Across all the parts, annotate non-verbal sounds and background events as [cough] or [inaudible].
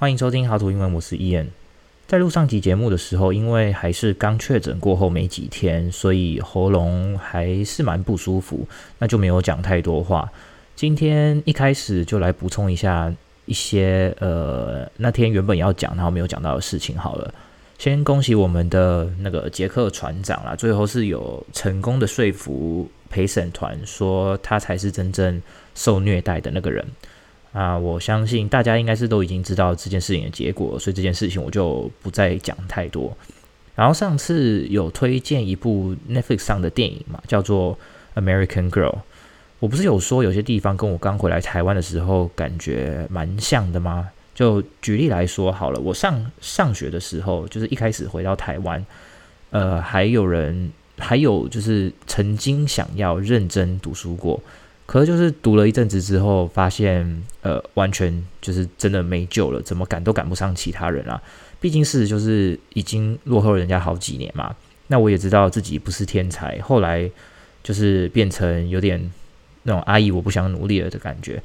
欢迎收听好图英文，我是 Ian。在录上集节目的时候，因为还是刚确诊过后没几天，所以喉咙还是蛮不舒服，那就没有讲太多话。今天一开始就来补充一下一些呃那天原本要讲然后没有讲到的事情好了。先恭喜我们的那个杰克船长啦，最后是有成功的说服陪审团，说他才是真正受虐待的那个人啊！我相信大家应该是都已经知道这件事情的结果，所以这件事情我就不再讲太多。然后上次有推荐一部 Netflix 上的电影嘛，叫做《American Girl》。我不是有说有些地方跟我刚回来台湾的时候感觉蛮像的吗？就举例来说好了，我上上学的时候，就是一开始回到台湾，呃，还有人，还有就是曾经想要认真读书过，可是就是读了一阵子之后，发现呃，完全就是真的没救了，怎么赶都赶不上其他人啊。毕竟是就是已经落后人家好几年嘛。那我也知道自己不是天才，后来就是变成有点那种阿姨我不想努力了的感觉。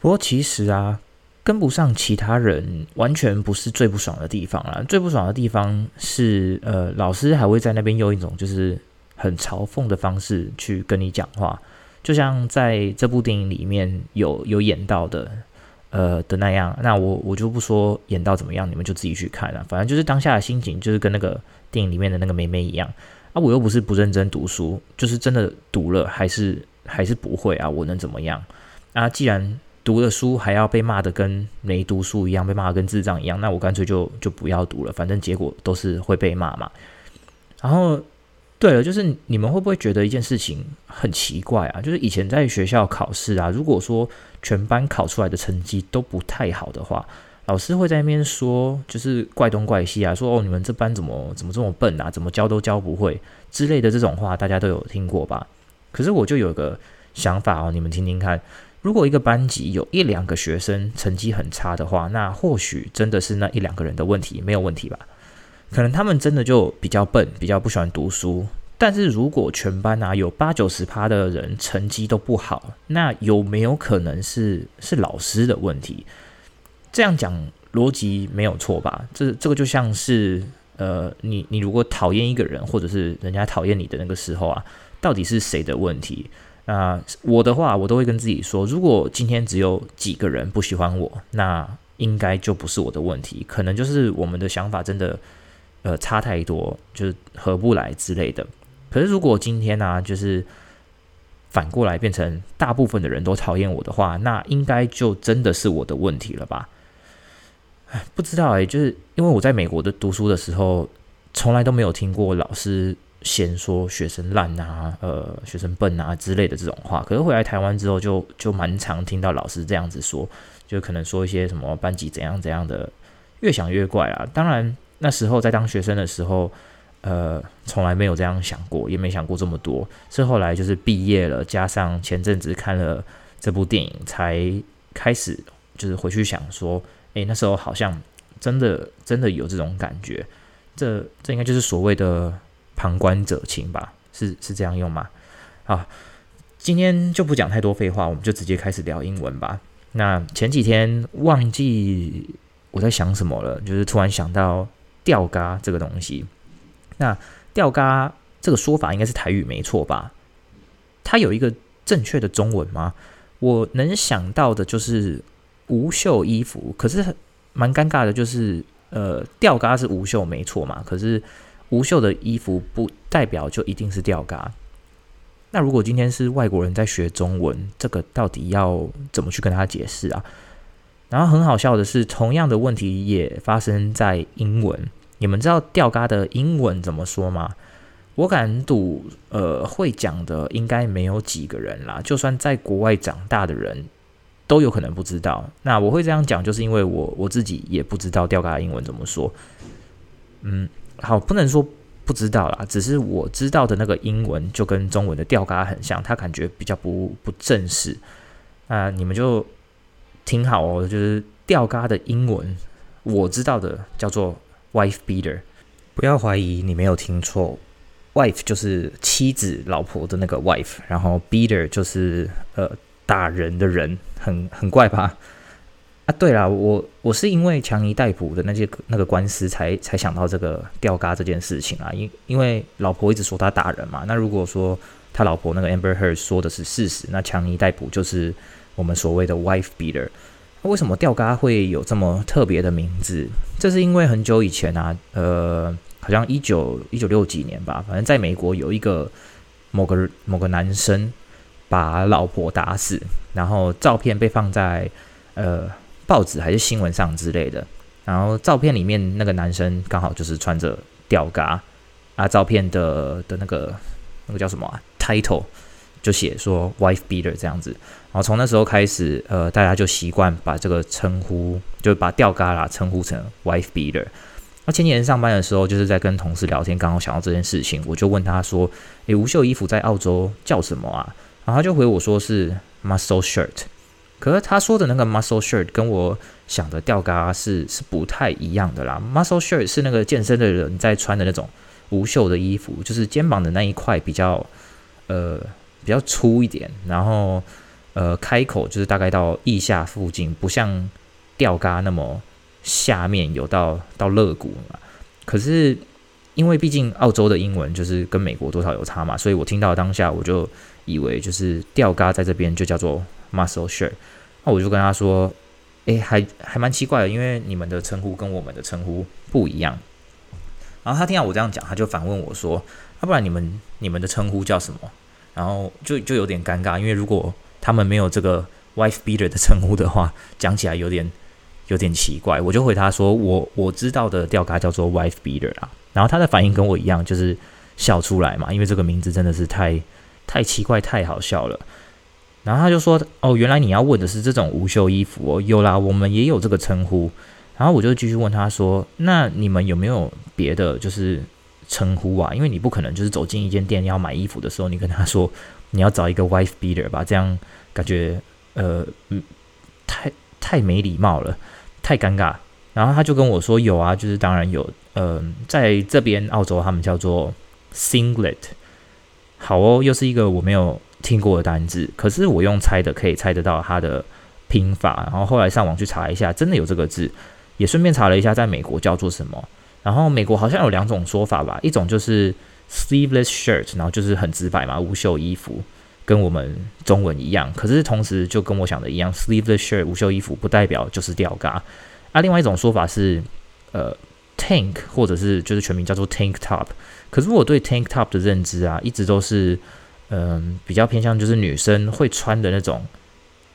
不过其实啊。跟不上其他人，完全不是最不爽的地方啦。最不爽的地方是，呃，老师还会在那边用一种就是很嘲讽的方式去跟你讲话，就像在这部电影里面有有演到的，呃的那样。那我我就不说演到怎么样，你们就自己去看了。反正就是当下的心情，就是跟那个电影里面的那个妹妹一样啊。我又不是不认真读书，就是真的读了，还是还是不会啊。我能怎么样啊？既然读了书还要被骂的跟没读书一样，被骂的跟智障一样，那我干脆就就不要读了，反正结果都是会被骂嘛。然后，对了，就是你们会不会觉得一件事情很奇怪啊？就是以前在学校考试啊，如果说全班考出来的成绩都不太好的话，老师会在那边说，就是怪东怪西啊，说哦，你们这班怎么怎么这么笨啊，怎么教都教不会之类的这种话，大家都有听过吧？可是我就有个想法哦，你们听听看。如果一个班级有一两个学生成绩很差的话，那或许真的是那一两个人的问题，没有问题吧？可能他们真的就比较笨，比较不喜欢读书。但是如果全班啊有八九十趴的人成绩都不好，那有没有可能是是老师的问题？这样讲逻辑没有错吧？这这个就像是呃，你你如果讨厌一个人，或者是人家讨厌你的那个时候啊，到底是谁的问题？那我的话，我都会跟自己说，如果今天只有几个人不喜欢我，那应该就不是我的问题，可能就是我们的想法真的呃差太多，就是合不来之类的。可是如果今天呢、就是反过来变成大部分的人都讨厌我的话，那应该就真的是我的问题了吧？哎，不知道哎、就是因为我在美国的读书的时候，从来都没有听过老师。先说学生烂啊，呃，学生笨啊之类的这种话，可是回来台湾之后，就就蛮常听到老师这样子说，就可能说一些什么班级怎样怎样的，越想越怪啊。当然那时候在当学生的时候，呃，从来没有这样想过，也没想过这么多。是后来就是毕业了，加上前阵子看了这部电影，才开始就是回去想说，诶，那时候好像真的真的有这种感觉。这这应该就是所谓的。旁观者清吧，是是这样用吗？好，今天就不讲太多废话，我们就直接开始聊英文吧。那前几天忘记我在想什么了，就是突然想到吊嘎这个东西。那吊嘎这个说法应该是台语没错吧？它有一个正确的中文吗？我能想到的就是无袖衣服，可是蛮尴尬的，就是呃，吊嘎是无袖没错嘛，可是。无袖的衣服不代表就一定是吊嘎。那如果今天是外国人在学中文，这个到底要怎么去跟他解释啊？然后很好笑的是，同样的问题也发生在英文。你们知道吊嘎的英文怎么说吗？我敢赌，呃，会讲的应该没有几个人啦。就算在国外长大的人都有可能不知道。那我会这样讲，就是因为我我自己也不知道吊嘎的英文怎么说。嗯。好，不能说不知道啦，只是我知道的那个英文就跟中文的吊嘎很像，它感觉比较不不正式。啊，你们就听好哦，就是吊嘎的英文，我知道的叫做 wife beater，不要怀疑你没有听错，wife 就是妻子、老婆的那个 wife，然后 beater 就是呃打人的人，很很怪吧？啊，对了，我我是因为强尼逮捕的那些那个官司才才想到这个吊嘎这件事情啊，因因为老婆一直说他打人嘛，那如果说他老婆那个 Amber Heard 说的是事实，那强尼逮捕就是我们所谓的 wife beater。为什么吊嘎会有这么特别的名字？这是因为很久以前啊，呃，好像一九一九六几年吧，反正在美国有一个某个某个男生把老婆打死，然后照片被放在呃。报纸还是新闻上之类的，然后照片里面那个男生刚好就是穿着吊嘎啊，照片的的那个那个叫什么啊？title 就写说 wife beater 这样子，然后从那时候开始，呃，大家就习惯把这个称呼，就把吊嘎啦称呼成 wife beater。那前几天上班的时候，就是在跟同事聊天，刚好想到这件事情，我就问他说：“诶，无袖衣服在澳洲叫什么啊？”然后他就回我说是 muscle shirt。可是他说的那个 muscle shirt 跟我想的吊嘎是是不太一样的啦。muscle shirt 是那个健身的人在穿的那种无袖的衣服，就是肩膀的那一块比较呃比较粗一点，然后呃开口就是大概到腋下附近，不像吊嘎那么下面有到到肋骨嘛。可是因为毕竟澳洲的英文就是跟美国多少有差嘛，所以我听到当下我就以为就是吊嘎在这边就叫做。Muscle shirt，那我就跟他说：“诶，还还蛮奇怪的，因为你们的称呼跟我们的称呼不一样。”然后他听到我这样讲，他就反问我说：“要、不然你们你们的称呼叫什么？”然后就就有点尴尬，因为如果他们没有这个 wife beater 的称呼的话，讲起来有点有点奇怪。我就回他说：“我我知道的吊嘎叫做 wife beater 啊。”然后他的反应跟我一样，就是笑出来嘛，因为这个名字真的是太太奇怪、太好笑了。然后他就说：“哦，原来你要问的是这种无袖衣服哦，有啦，我们也有这个称呼。”然后我就继续问他说：“那你们有没有别的就是称呼啊？因为你不可能就是走进一间店要买衣服的时候，你跟他说 [laughs] 你要找一个 wife beater 吧，这样感觉呃太太没礼貌了，太尴尬。”然后他就跟我说：“有啊，就是当然有，嗯、在这边澳洲他们叫做 singlet。好哦，又是一个我没有。”听过的单字，可是我用猜的可以猜得到它的拼法，然后后来上网去查一下，真的有这个字，也顺便查了一下在美国叫做什么。然后美国好像有两种说法吧，一种就是 sleeveless shirt，然后就是很直白嘛，无袖衣服，跟我们中文一样。可是同时就跟我想的一样，sleeveless shirt 无袖衣服不代表就是吊嘎。啊，另外一种说法是呃 tank，或者是就是全名叫做 tank top。可是我对 tank top 的认知啊，一直都是。嗯，比较偏向就是女生会穿的那种，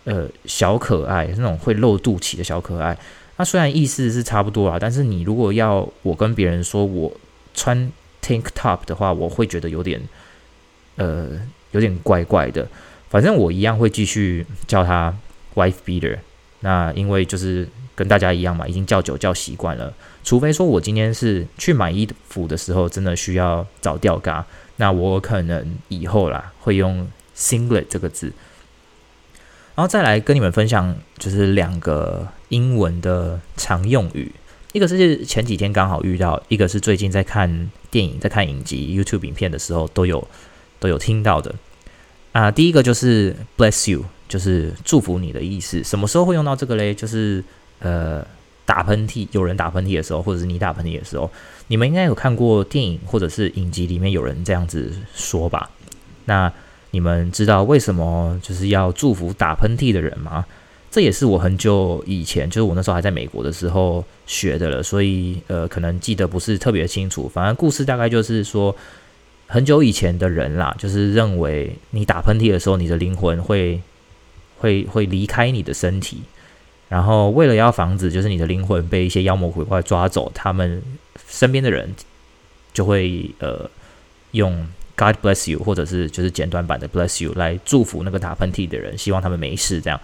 呃，小可爱，那种会露肚脐的小可爱。那虽然意思是差不多啊，但是你如果要我跟别人说我穿 tank top 的话，我会觉得有点，呃，有点怪怪的。反正我一样会继续叫他 wife beater。那因为就是跟大家一样嘛，已经叫久叫习惯了。除非说我今天是去买衣服的时候，真的需要找吊嘎。那我可能以后啦会用 singlet 这个字，然后再来跟你们分享，就是两个英文的常用语，一个是前几天刚好遇到，一个是最近在看电影、在看影集、YouTube 影片的时候都有都有听到的啊。第一个就是 bless you，就是祝福你的意思。什么时候会用到这个嘞？就是呃。打喷嚏，有人打喷嚏的时候，或者是你打喷嚏的时候，你们应该有看过电影或者是影集里面有人这样子说吧？那你们知道为什么就是要祝福打喷嚏的人吗？这也是我很久以前，就是我那时候还在美国的时候学的了，所以呃，可能记得不是特别清楚。反正故事大概就是说，很久以前的人啦，就是认为你打喷嚏的时候，你的灵魂会会会离开你的身体。然后，为了要防止就是你的灵魂被一些妖魔鬼怪抓走，他们身边的人就会呃用 God bless you，或者是就是简短版的 bless you 来祝福那个打喷嚏的人，希望他们没事。这样，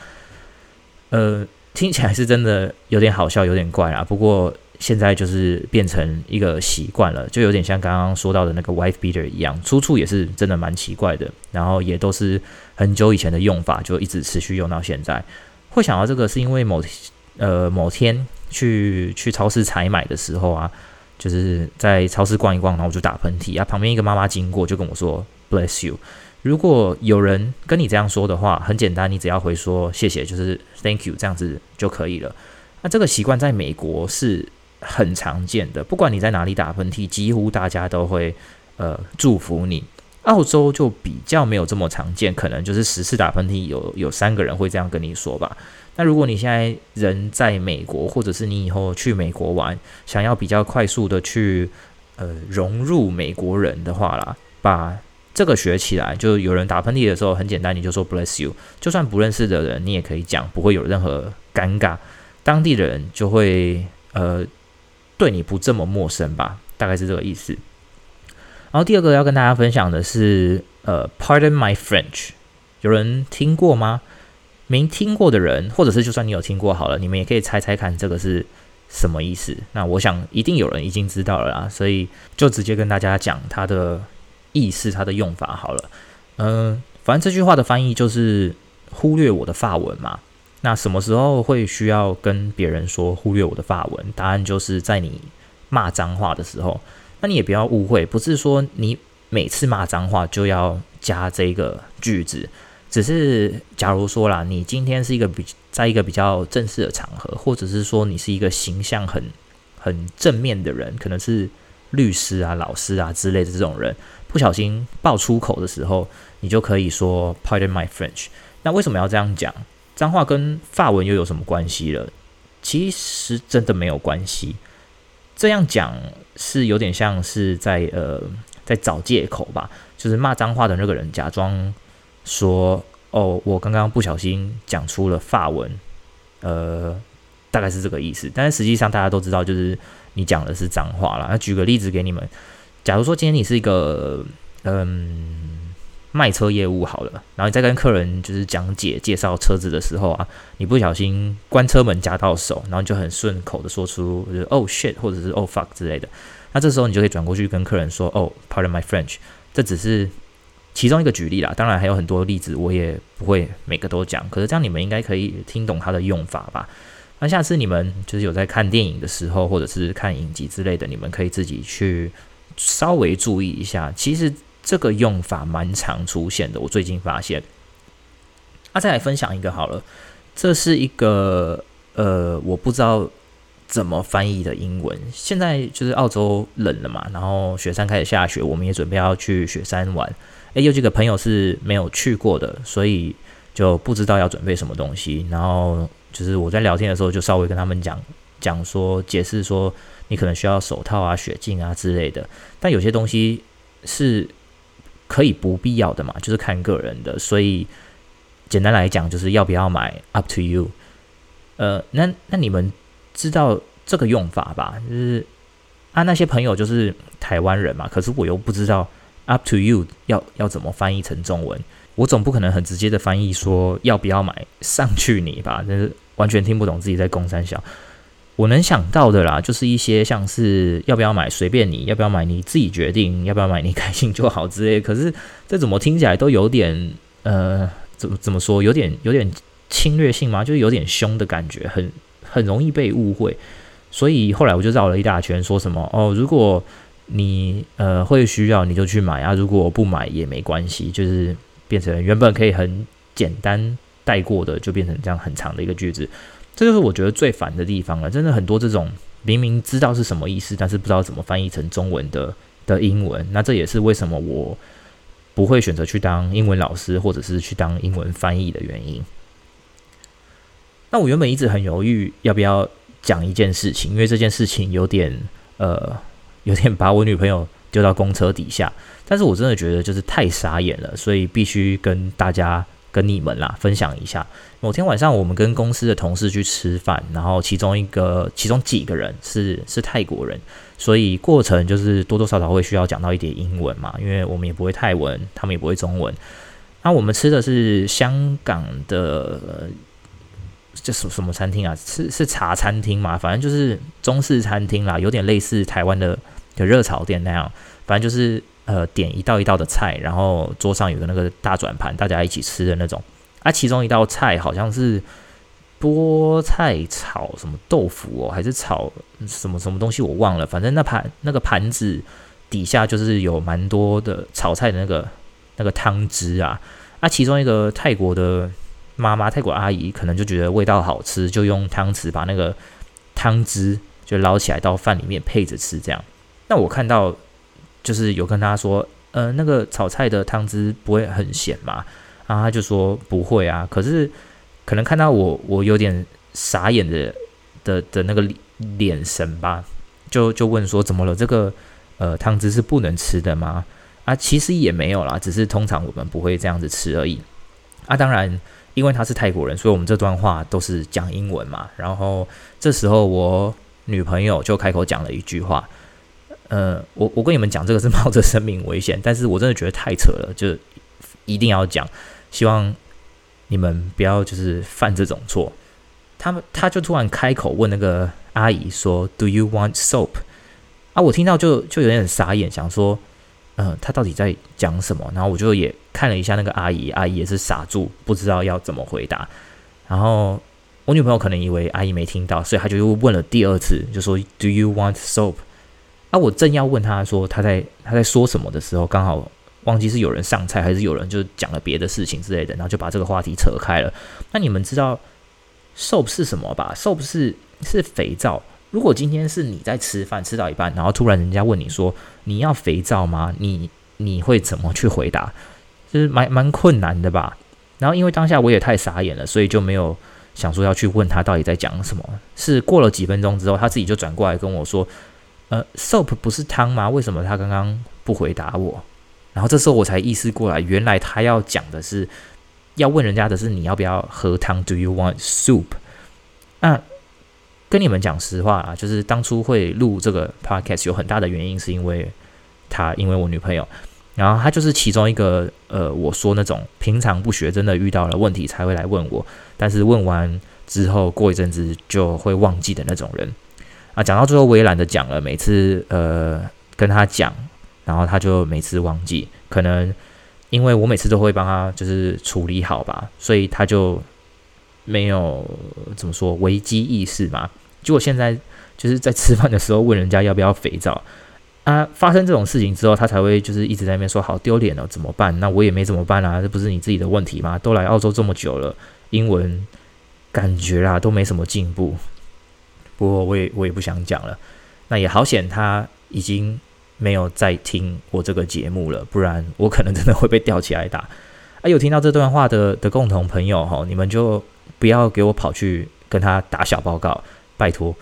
呃，听起来是真的有点好笑，有点怪啊。不过现在就是变成一个习惯了，就有点像刚刚说到的那个 wife beater 一样，出处也是真的蛮奇怪的。然后也都是很久以前的用法，就一直持续用到现在。会想到这个，是因为某呃某天去去超市采买的时候啊，就是在超市逛一逛，然后我就打喷嚏啊，旁边一个妈妈经过就跟我说 “bless you”，如果有人跟你这样说的话，很简单，你只要回说谢谢，就是 Thank you 这样子就可以了。那这个习惯在美国是很常见的，不管你在哪里打喷嚏，几乎大家都会呃祝福你。澳洲就比较没有这么常见，可能就是十次打喷嚏有有三个人会这样跟你说吧。那如果你现在人在美国，或者是你以后去美国玩，想要比较快速的去呃融入美国人的话啦，把这个学起来，就有人打喷嚏的时候很简单，你就说 bless you，就算不认识的人你也可以讲，不会有任何尴尬，当地的人就会呃对你不这么陌生吧，大概是这个意思。然后第二个要跟大家分享的是，呃，Pardon my French，有人听过吗？没听过的人，或者是就算你有听过好了，你们也可以猜猜看这个是什么意思。那我想一定有人已经知道了啦，所以就直接跟大家讲它的意思、它的用法好了。嗯，反正这句话的翻译就是忽略我的发文嘛。那什么时候会需要跟别人说忽略我的发文？答案就是在你骂脏话的时候。那你也不要误会，不是说你每次骂脏话就要加这个句子，只是假如说啦，你今天是一个比在一个比较正式的场合，或者是说你是一个形象很很正面的人，可能是律师啊、老师啊之类的这种人，不小心爆粗口的时候，你就可以说 Pardon my French。那为什么要这样讲？脏话跟法文又有什么关系了？其实真的没有关系。这样讲是有点像是在呃在找借口吧，就是骂脏话的那个人假装说哦，我刚刚不小心讲出了法文，呃，大概是这个意思。但是实际上大家都知道，就是你讲的是脏话啦。那举个例子给你们，假如说今天你是一个嗯。卖车业务好了，然后你在跟客人就是讲解介绍车子的时候啊，你不小心关车门夹到手，然后就很顺口的说出就是 “oh shit” 或者是 “oh fuck” 之类的，那这时候你就可以转过去跟客人说 “oh pardon my French”，这只是其中一个举例啦，当然还有很多例子，我也不会每个都讲，可是这样你们应该可以听懂它的用法吧？那下次你们就是有在看电影的时候，或者是看影集之类的，你们可以自己去稍微注意一下，其实。这个用法蛮常出现的，我最近发现。啊，再来分享一个好了，这是一个呃，我不知道怎么翻译的英文。现在就是澳洲冷了嘛，然后雪山开始下雪，我们也准备要去雪山玩。诶，有几个朋友是没有去过的，所以就不知道要准备什么东西。然后就是我在聊天的时候，就稍微跟他们讲讲说，解释说，你可能需要手套啊、雪镜啊之类的。但有些东西是。可以不必要的嘛，就是看个人的。所以简单来讲，就是要不要买，up to you。呃，那那你们知道这个用法吧？就是啊，那些朋友就是台湾人嘛，可是我又不知道 up to you 要要怎么翻译成中文。我总不可能很直接的翻译说要不要买，上去你吧，就是完全听不懂自己在攻山小。我能想到的啦，就是一些像是要不要买随便你，要不要买你自己决定，要不要买你开心就好之类。可是这怎么听起来都有点呃，怎么怎么说，有点有点侵略性吗？就是有点凶的感觉，很很容易被误会。所以后来我就绕了一大圈，说什么哦，如果你呃会需要，你就去买啊；如果不买也没关系，就是变成原本可以很简单带过的，就变成这样很长的一个句子。这就是我觉得最烦的地方了，真的很多这种明明知道是什么意思，但是不知道怎么翻译成中文的的英文。那这也是为什么我不会选择去当英文老师，或者是去当英文翻译的原因。那我原本一直很犹豫要不要讲一件事情，因为这件事情有点呃，有点把我女朋友丢到公车底下。但是我真的觉得就是太傻眼了，所以必须跟大家。跟你们啦分享一下，某天晚上我们跟公司的同事去吃饭，然后其中一个、其中几个人是是泰国人，所以过程就是多多少少会需要讲到一点英文嘛，因为我们也不会泰文，他们也不会中文。那我们吃的是香港的，这什什么餐厅啊？是是茶餐厅嘛？反正就是中式餐厅啦，有点类似台湾的的热炒店那样，反正就是。呃，点一道一道的菜，然后桌上有个那个大转盘，大家一起吃的那种。啊，其中一道菜好像是菠菜炒什么豆腐哦，还是炒什么什么东西，我忘了。反正那盘那个盘子底下就是有蛮多的炒菜的那个那个汤汁啊。啊，其中一个泰国的妈妈，泰国阿姨可能就觉得味道好吃，就用汤匙把那个汤汁就捞起来到饭里面配着吃。这样，那我看到就是有跟他说，呃，那个炒菜的汤汁不会很咸吗？然后他就说不会啊。可是可能看到我我有点傻眼的的的那个脸神吧，就就问说怎么了？这个呃汤汁是不能吃的吗？啊，其实也没有啦，只是通常我们不会这样子吃而已。啊，当然，因为他是泰国人，所以我们这段话都是讲英文嘛。然后这时候我女朋友就开口讲了一句话，呃，我我跟你们讲这个是冒着生命危险，但是我真的觉得太扯了，就一定要讲，希望你们不要就是犯这种错。他们他就突然开口问那个阿姨说：“Do you want soap？” 啊，我听到就就有点傻眼，想说。嗯，他到底在讲什么？然后我就也看了一下那个阿姨，阿姨也是傻住，不知道要怎么回答。然后我女朋友可能以为阿姨没听到，所以她就又问了第二次，就说 “Do you want soap？” 啊，我正要问他说他在他在说什么的时候，刚好忘记是有人上菜还是有人就讲了别的事情之类的，然后就把这个话题扯开了。那你们知道 soap 是什么吧？soap 是是肥皂。如果今天是你在吃饭吃到一半，然后突然人家问你说你要肥皂吗？你你会怎么去回答？就是蛮蛮困难的吧。然后因为当下我也太傻眼了，所以就没有想说要去问他到底在讲什么。是过了几分钟之后，他自己就转过来跟我说：“呃，soap 不是汤吗？为什么他刚刚不回答我？”然后这时候我才意识过来，原来他要讲的是要问人家的是你要不要喝汤？Do you want soup？那。跟你们讲实话啊，就是当初会录这个 podcast 有很大的原因，是因为他，因为我女朋友，然后他就是其中一个，呃，我说那种平常不学，真的遇到了问题才会来问我，但是问完之后过一阵子就会忘记的那种人啊。讲到最后我也懒得讲了，每次呃跟他讲，然后他就每次忘记，可能因为我每次都会帮他就是处理好吧，所以他就没有怎么说危机意识嘛。结果现在就是在吃饭的时候问人家要不要肥皂啊，发生这种事情之后，他才会就是一直在那边说好丢脸了，怎么办？那我也没怎么办啊，这不是你自己的问题吗？都来澳洲这么久了，英文感觉啦都没什么进步。不过我也我也不想讲了，那也好险他已经没有在听我这个节目了，不然我可能真的会被吊起来打。啊，有听到这段话的的共同朋友哈，你们就不要给我跑去跟他打小报告。拜托，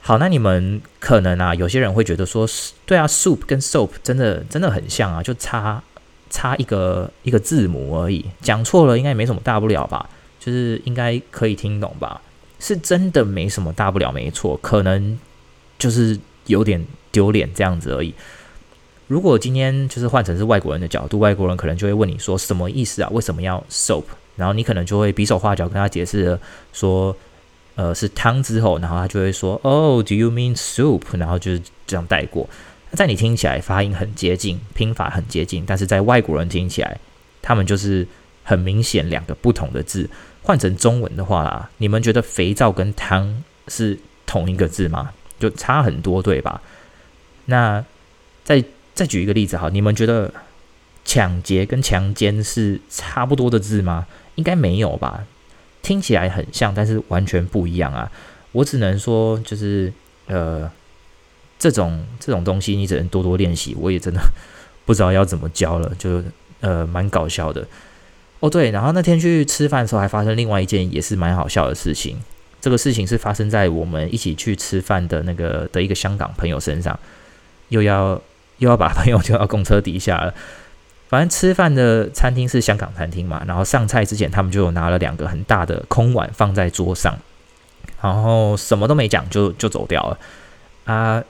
好，那你们可能啊，有些人会觉得说，对啊，soup 跟 soap 真的真的很像啊，就差差一个一个字母而已，讲错了应该也没什么大不了吧，就是应该可以听懂吧，是真的没什么大不了，没错，可能就是有点丢脸这样子而已。如果今天就是换成是外国人的角度，外国人可能就会问你说什么意思啊？为什么要 soap？然后你可能就会比手画脚跟他解释说。呃，是汤之后，然后他就会说，Oh, do you mean soup？然后就是这样带过。在你听起来发音很接近，拼法很接近，但是在外国人听起来，他们就是很明显两个不同的字。换成中文的话啦，你们觉得肥皂跟汤是同一个字吗？就差很多，对吧？那再再举一个例子哈，你们觉得抢劫跟强奸是差不多的字吗？应该没有吧？听起来很像，但是完全不一样啊！我只能说，就是呃，这种这种东西你只能多多练习。我也真的 [laughs] 不知道要怎么教了，就呃蛮搞笑的哦。对，然后那天去吃饭的时候，还发生另外一件也是蛮好笑的事情。这个事情是发生在我们一起去吃饭的那个的一个香港朋友身上，又要又要把朋友 [laughs] 丢到公车底下了。反正吃饭的餐厅是香港餐厅嘛，然后上菜之前他们就有拿了两个很大的空碗放在桌上，然后什么都没讲就就走掉了啊。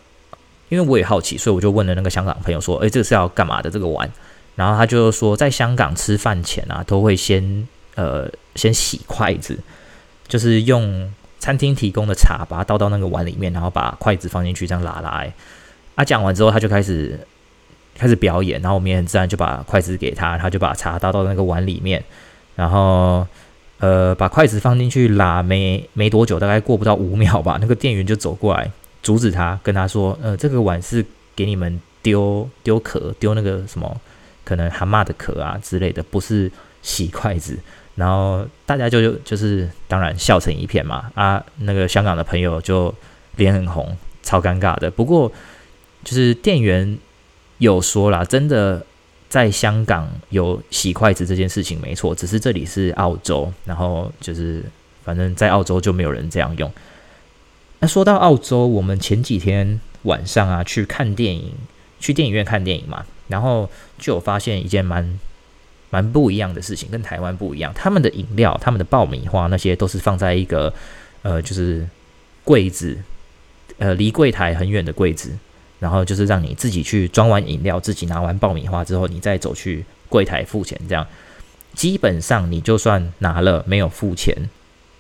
因为我也好奇，所以我就问了那个香港朋友说：“诶，这是要干嘛的这个碗？”然后他就说，在香港吃饭前啊，都会先呃先洗筷子，就是用餐厅提供的茶把它倒到那个碗里面，然后把筷子放进去这样拉拉。啊，讲完之后他就开始。开始表演，然后我们也很自然就把筷子给他，他就把茶倒到那个碗里面，然后呃把筷子放进去拉，没没多久，大概过不到五秒吧，那个店员就走过来阻止他，跟他说：“呃，这个碗是给你们丢丢壳，丢那个什么可能蛤蟆的壳啊之类的，不是洗筷子。然后大家就就就是当然笑成一片嘛啊，那个香港的朋友就脸很红，超尴尬的。不过就是店员有说啦，真的在香港有洗筷子这件事情没错，只是这里是澳洲，然后就是反正在澳洲就没有人这样用。那说到澳洲，我们前几天晚上啊去看电影，去电影院看电影嘛，然后就有发现一件蛮。蛮不一样的事情，跟台湾不一样。他们的饮料、他们的爆米花那些都是放在一个呃，就是柜子，呃，离柜台很远的柜子，然后就是让你自己去装完饮料，自己拿完爆米花之后，你再走去柜台付钱。这样基本上你就算拿了没有付钱，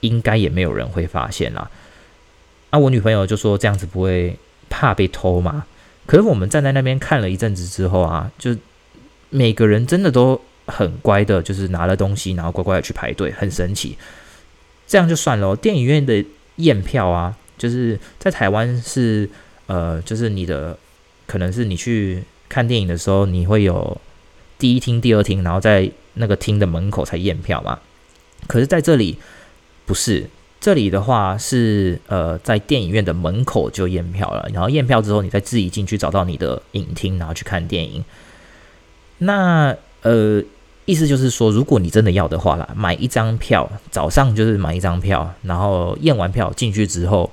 应该也没有人会发现啦。啊，我女朋友就说这样子不会怕被偷吗？可是我们站在那边看了一阵子之后啊，就每个人真的都。很乖的，就是拿了东西，然后乖乖的去排队，很神奇。这样就算了。电影院的验票啊，就是在台湾是呃，就是你的可能是你去看电影的时候，你会有第一厅、第二厅，然后在那个厅的门口才验票嘛。可是在这里不是，这里的话是呃，在电影院的门口就验票了，然后验票之后，你再自己进去找到你的影厅，然后去看电影。那呃。意思就是说，如果你真的要的话啦，买一张票，早上就是买一张票，然后验完票进去之后，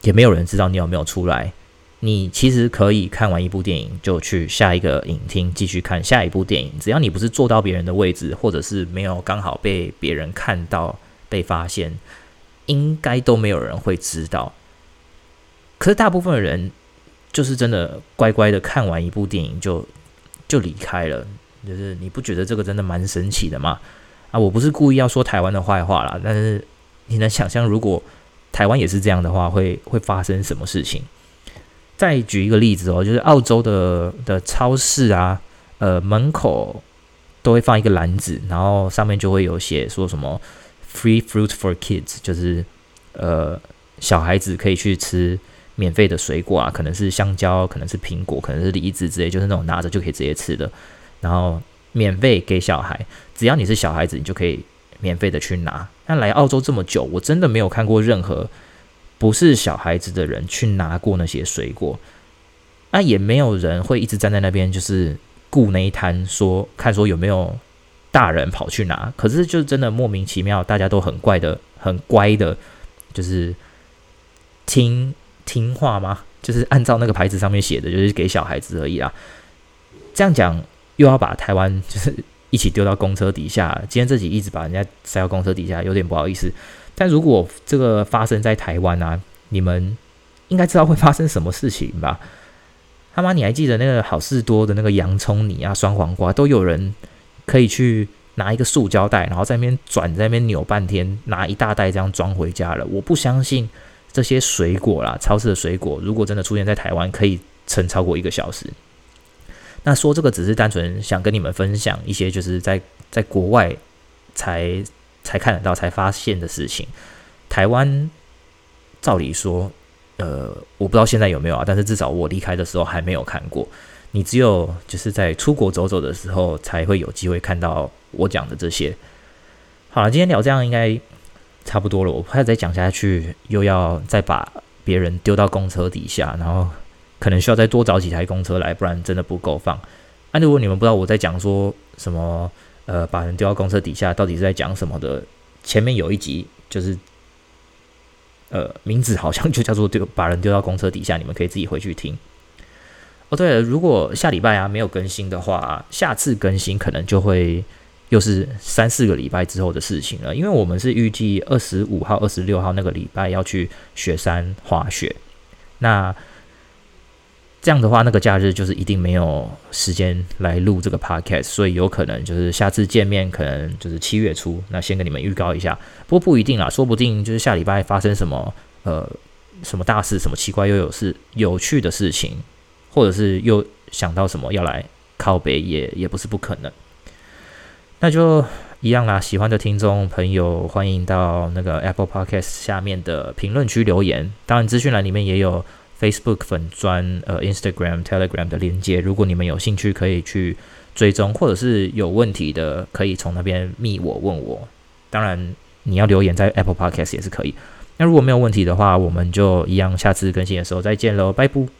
也没有人知道你有没有出来。你其实可以看完一部电影，就去下一个影厅继续看下一部电影。只要你不是坐到别人的位置，或者是没有刚好被别人看到被发现，应该都没有人会知道。可是大部分的人就是真的乖乖的看完一部电影就就离开了。就是你不觉得这个真的蛮神奇的吗？啊，我不是故意要说台湾的坏话啦，但是你能想象如果台湾也是这样的话，会会发生什么事情？再举一个例子哦，就是澳洲的的超市啊，呃，门口都会放一个篮子，然后上面就会有写说什么 “free fruit for kids”，就是呃，小孩子可以去吃免费的水果啊，可能是香蕉，可能是苹果，可能是梨子之类，就是那种拿着就可以直接吃的。然后免费给小孩，只要你是小孩子，你就可以免费的去拿。但来澳洲这么久，我真的没有看过任何不是小孩子的人去拿过那些水果。那也没有人会一直站在那边，就是顾那一摊，说看说有没有大人跑去拿。可是就真的莫名其妙，大家都很怪的，很乖的，就是听听话吗？就是按照那个牌子上面写的，就是给小孩子而已啦。这样讲。又要把台湾就是一起丢到公车底下，今天自己一直把人家塞到公车底下，有点不好意思。但如果这个发生在台湾啊，你们应该知道会发生什么事情吧？他妈，你还记得那个好事多的那个洋葱泥啊、酸黄瓜，都有人可以去拿一个塑胶袋，然后在那边转，在那边扭半天，拿一大袋这样装回家了。我不相信这些水果啦，超市的水果，如果真的出现在台湾，可以撑超过一个小时。那说这个只是单纯想跟你们分享一些就是在在国外才才看得到才发现的事情。台湾照理说，呃，我不知道现在有没有啊，但是至少我离开的时候还没有看过。你只有就是在出国走走的时候才会有机会看到我讲的这些。好了，今天聊这样应该差不多了，我怕再讲下去又要再把别人丢到公车底下，然后。可能需要再多找几台公车来，不然真的不够放。那、如果你们不知道我在讲说什么，呃，把人丢到公车底下到底是在讲什么的，前面有一集就是，呃，名字好像就叫做丢把人丢到公车底下，你们可以自己回去听。哦，对了，如果下礼拜啊没有更新的话，下次更新可能就会又是三四个礼拜之后的事情了，因为我们是预计二十五号、二十六号那个礼拜要去雪山滑雪，那。这样的话，那个假日就是一定没有时间来录这个 podcast，所以有可能就是下次见面可能就是七月初。那先跟你们预告一下，不过不一定啦，说不定就是下礼拜发生什么呃什么大事，什么奇怪又有事有趣的事情，或者是又想到什么要来靠北也也不是不可能。那就一样啦，喜欢的听众朋友欢迎到那个 Apple Podcast 下面的评论区留言，当然资讯栏里面也有。Facebook 粉专、呃 Instagram、Telegram 的连接，如果你们有兴趣，可以去追踪，或者是有问题的，可以从那边密我问我。当然，你要留言在 Apple Podcast 也是可以。那如果没有问题的话，我们就一样，下次更新的时候再见喽，拜拜。